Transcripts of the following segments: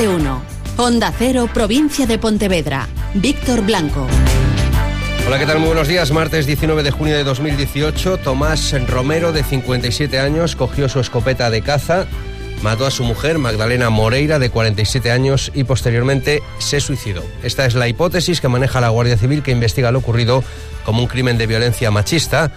de uno. Onda Cero, provincia de Pontevedra. Víctor Blanco. Hola, ¿qué tal? Muy buenos días. Martes 19 de junio de 2018, Tomás Romero, de 57 años, cogió su escopeta de caza, mató a su mujer, Magdalena Moreira, de 47 años, y posteriormente se suicidó. Esta es la hipótesis que maneja la Guardia Civil que investiga lo ocurrido como un crimen de violencia machista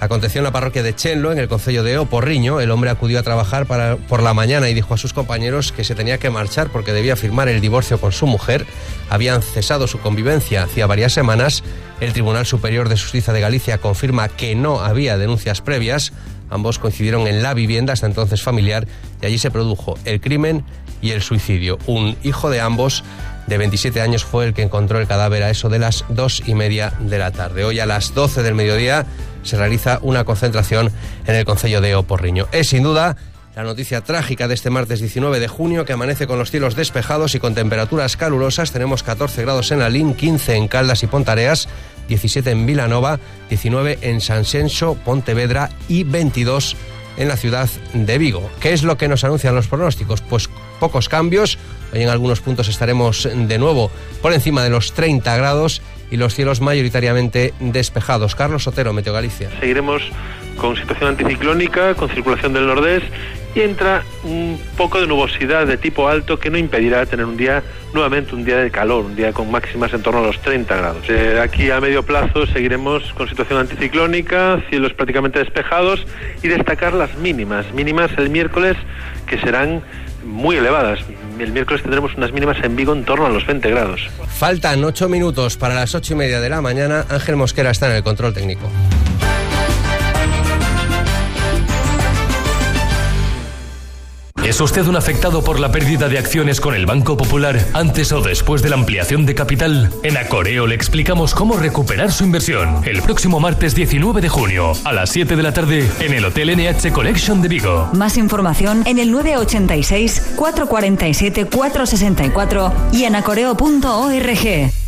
Aconteció en la parroquia de Chenlo, en el concello de Oporriño. El hombre acudió a trabajar por la mañana y dijo a sus compañeros que se tenía que marchar porque debía firmar el divorcio con su mujer. Habían cesado su convivencia hacía varias semanas. El Tribunal Superior de Justicia de Galicia confirma que no había denuncias previas. Ambos coincidieron en la vivienda, hasta entonces familiar, y allí se produjo el crimen y el suicidio. Un hijo de ambos de 27 años fue el que encontró el cadáver a eso de las dos y media de la tarde. Hoy a las 12 del mediodía se realiza una concentración en el Concello de Oporriño. Es sin duda la noticia trágica de este martes 19 de junio, que amanece con los cielos despejados y con temperaturas calurosas. Tenemos 14 grados en Alín, 15 en Caldas y Pontareas, 17 en Vilanova, 19 en Sanxenxo, Pontevedra y 22 en la ciudad de Vigo. ¿Qué es lo que nos anuncian los pronósticos? Pues pocos cambios. Hoy en algunos puntos estaremos de nuevo por encima de los 30 grados y los cielos mayoritariamente despejados. Carlos Sotero, Meteo Galicia. Seguiremos con situación anticiclónica, con circulación del nordés y entra un poco de nubosidad de tipo alto que no impedirá tener un día, nuevamente un día de calor, un día con máximas en torno a los 30 grados. Eh, aquí a medio plazo seguiremos con situación anticiclónica, cielos prácticamente despejados y destacar las mínimas, mínimas el miércoles que serán muy elevadas. El miércoles tendremos unas mínimas en Vigo en torno a los 20 grados. Faltan 8 minutos para las 8 y media de la mañana. Ángel Mosquera está en el control técnico. ¿Es usted un afectado por la pérdida de acciones con el Banco Popular antes o después de la ampliación de capital? En Acoreo le explicamos cómo recuperar su inversión. El próximo martes 19 de junio a las 7 de la tarde en el Hotel NH Collection de Vigo. Más información en el 986 447 464 y en acoreo.org.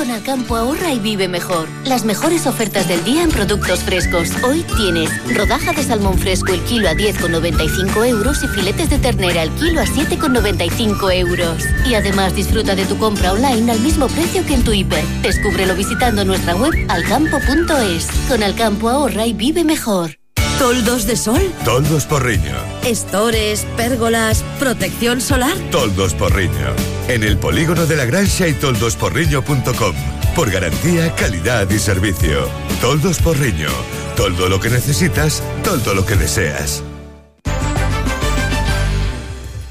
Con Alcampo ahorra y vive mejor. Las mejores ofertas del día en productos frescos. Hoy tienes rodaja de salmón fresco el kilo a 10,95 euros y filetes de ternera el kilo a 7,95 euros. Y además disfruta de tu compra online al mismo precio que en tu hiper. Descúbrelo visitando nuestra web alcampo.es. Con Alcampo ahorra y vive mejor. ¿Toldos de sol? Toldos Porriño. ¿Estores, pérgolas, protección solar? Toldos Porriño. En el polígono de la Grancha y toldosporriño.com. Por garantía, calidad y servicio. Toldos Porriño. Todo lo que necesitas, todo lo que deseas.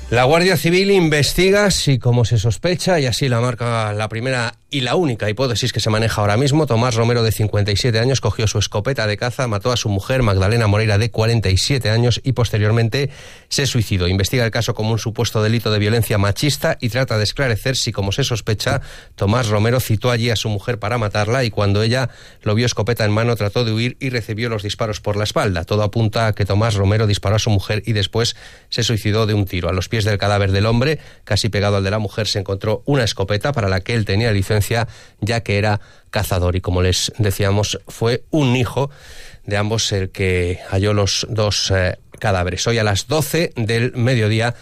La Guardia Civil investiga si, como se sospecha, y así la marca la primera y la única hipótesis que se maneja ahora mismo, Tomás Romero, de 57 años, cogió su escopeta de caza, mató a su mujer, Magdalena Moreira, de 47 años, y posteriormente se suicidó. Investiga el caso como un supuesto delito de violencia machista y trata de esclarecer si, como se sospecha, Tomás Romero citó allí a su mujer para matarla y cuando ella lo vio escopeta en mano trató de huir y recibió los disparos por la espalda. Todo apunta a que Tomás Romero disparó a su mujer y después se suicidó de un tiro. A los pies del cadáver del hombre, casi pegado al de la mujer, se encontró una escopeta para la que él tenía licencia ya que era cazador y como les decíamos fue un hijo de ambos el que halló los dos eh, cadáveres. Hoy a las 12 del mediodía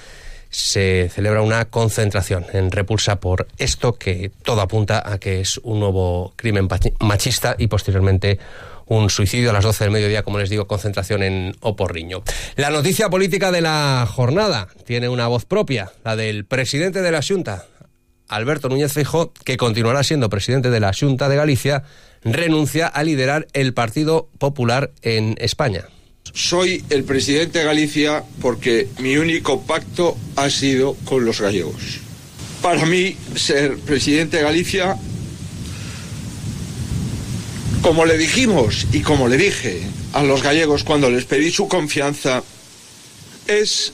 se celebra una concentración en repulsa por esto que todo apunta a que es un nuevo crimen machista y posteriormente un suicidio a las 12 del mediodía, como les digo, concentración en Oporriño. La noticia política de la jornada tiene una voz propia, la del presidente de la Junta, Alberto Núñez Feijóo, que continuará siendo presidente de la Junta de Galicia, renuncia a liderar el Partido Popular en España. Soy el presidente de Galicia porque mi único pacto ha sido con los gallegos. Para mí, ser presidente de Galicia, como le dijimos y como le dije a los gallegos cuando les pedí su confianza, es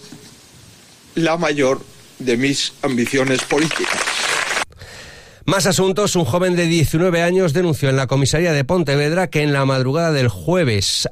la mayor de mis ambiciones políticas. Más asuntos. Un joven de 19 años denunció en la comisaría de Pontevedra que en la madrugada del jueves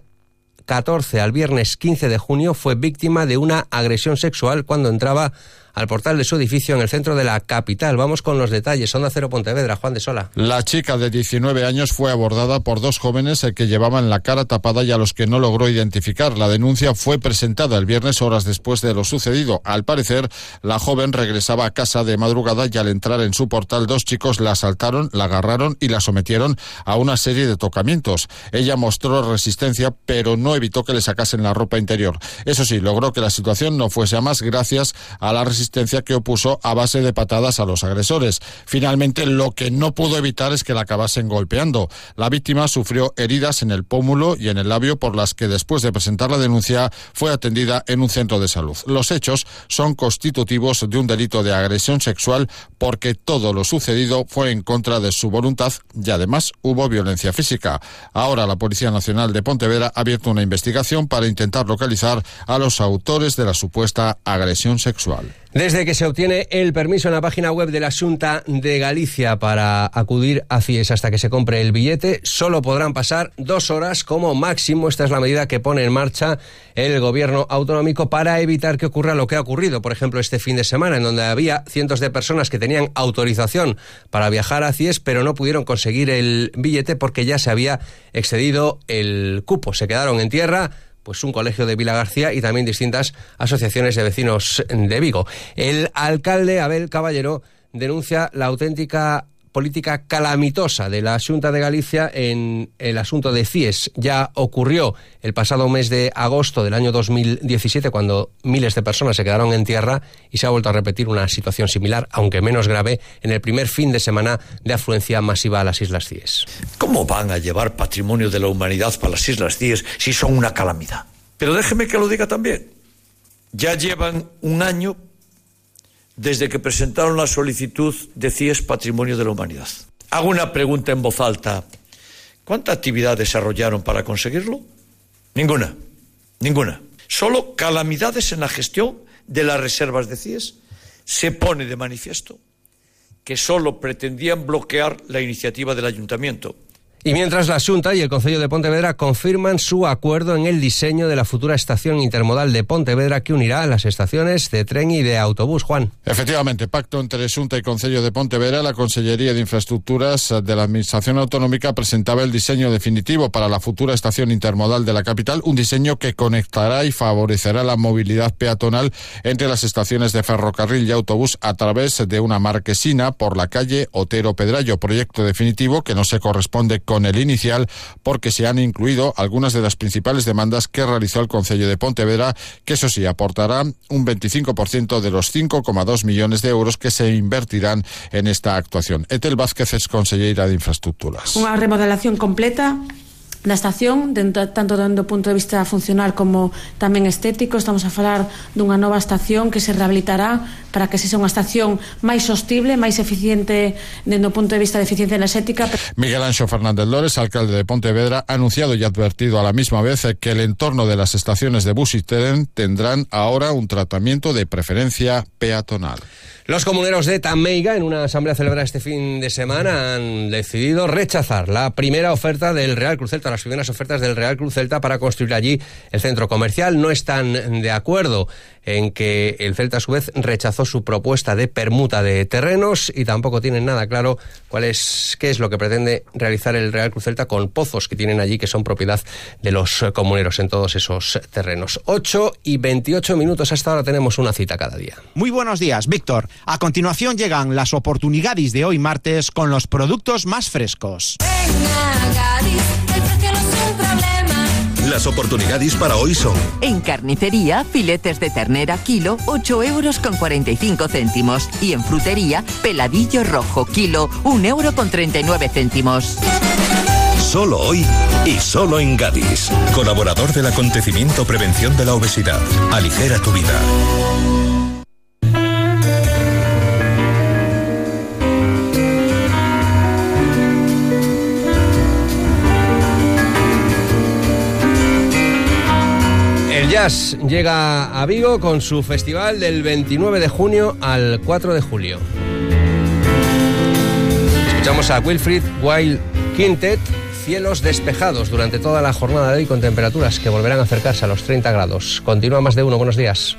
14 al viernes 15 de junio fue víctima de una agresión sexual cuando entraba al portal de su edificio en el centro de la capital. Vamos con los detalles. Onda Cero Pontevedra, Juan de Sola. La chica de 19 años fue abordada por dos jóvenes que llevaban la cara tapada y a los que no logró identificar. La denuncia fue presentada el viernes horas después de lo sucedido. Al parecer, la joven regresaba a casa de madrugada y al entrar en su portal dos chicos la asaltaron, la agarraron y la sometieron a una serie de tocamientos. Ella mostró resistencia, pero no evitó que le sacasen la ropa interior. Eso sí, logró que la situación no fuese a más gracias a la resistencia que opuso a base de patadas a los agresores. Finalmente, lo que no pudo evitar es que la acabasen golpeando. La víctima sufrió heridas en el pómulo y en el labio por las que después de presentar la denuncia fue atendida en un centro de salud. Los hechos son constitutivos de un delito de agresión sexual porque todo lo sucedido fue en contra de su voluntad y además hubo violencia física. Ahora la Policía Nacional de Pontevedra ha abierto una investigación para intentar localizar a los autores de la supuesta agresión sexual. Desde que se obtiene el permiso en la página web de la Junta de Galicia para acudir a CIES hasta que se compre el billete, solo podrán pasar dos horas como máximo. Esta es la medida que pone en marcha el gobierno autonómico para evitar que ocurra lo que ha ocurrido, por ejemplo, este fin de semana, en donde había cientos de personas que tenían autorización para viajar a CIES, pero no pudieron conseguir el billete porque ya se había excedido el cupo. Se quedaron en tierra pues un colegio de Vila García y también distintas asociaciones de vecinos de Vigo. El alcalde Abel Caballero denuncia la auténtica política calamitosa de la Junta de Galicia en el asunto de CIES. Ya ocurrió el pasado mes de agosto del año 2017 cuando miles de personas se quedaron en tierra y se ha vuelto a repetir una situación similar, aunque menos grave, en el primer fin de semana de afluencia masiva a las Islas CIES. ¿Cómo van a llevar patrimonio de la humanidad para las Islas CIES si son una calamidad? Pero déjeme que lo diga también. Ya llevan un año desde que presentaron la solicitud de CIES Patrimonio de la Humanidad. Hago una pregunta en voz alta. ¿Cuánta actividad desarrollaron para conseguirlo? Ninguna. Ninguna. Solo calamidades en la gestión de las reservas de CIES. Se pone de manifiesto que solo pretendían bloquear la iniciativa del ayuntamiento y mientras la Junta y el Consejo de Pontevedra confirman su acuerdo en el diseño de la futura estación intermodal de Pontevedra que unirá las estaciones de tren y de autobús, Juan. Efectivamente, pacto entre Junta y Consejo de Pontevedra, la Consellería de Infraestructuras de la Administración Autonómica presentaba el diseño definitivo para la futura estación intermodal de la capital, un diseño que conectará y favorecerá la movilidad peatonal entre las estaciones de ferrocarril y autobús a través de una marquesina por la calle Otero Pedrallo, proyecto definitivo que no se corresponde con con el inicial porque se han incluido algunas de las principales demandas que realizó el Concello de Pontevedra, que eso sí aportará un 25% de los 5,2 millones de euros que se invertirán en esta actuación. Etel Vázquez es consellera de Infraestructuras. Una remodelación completa da estación, dentro, tanto dando punto de vista funcional como tamén estético. Estamos a falar dunha nova estación que se rehabilitará para que sexa unha estación máis sostible, máis eficiente dentro do punto de vista de eficiencia energética. Miguel Anxo Fernández Lores, alcalde de Pontevedra, ha anunciado y advertido a la misma vez que el entorno de las estaciones de bus y tren tendrán ahora un tratamiento de preferencia peatonal. Los comuneros de Tameiga, en una asamblea celebrada este fin de semana, han decidido rechazar la primera oferta del Real Cruz Celta, las primeras ofertas del Real Cruz Celta para construir allí el centro comercial. No están de acuerdo en que el Celta a su vez rechazó su propuesta de permuta de terrenos y tampoco tienen nada claro cuál es qué es lo que pretende realizar el Real Cruz Celta con pozos que tienen allí que son propiedad de los comuneros en todos esos terrenos. 8 y 28 minutos hasta ahora tenemos una cita cada día. Muy buenos días, Víctor. A continuación llegan las oportunidades de hoy martes con los productos más frescos. Las oportunidades para hoy son... En carnicería, filetes de ternera kilo, 8 euros con 45 céntimos. Y en frutería, peladillo rojo kilo, 1 euro con 39 céntimos. Solo hoy y solo en Gadis. Colaborador del acontecimiento Prevención de la Obesidad. Aligera tu vida. Llega a Vigo con su festival del 29 de junio al 4 de julio. Escuchamos a Wilfried Wild Quintet, cielos despejados durante toda la jornada de hoy con temperaturas que volverán a acercarse a los 30 grados. Continúa más de uno, buenos días.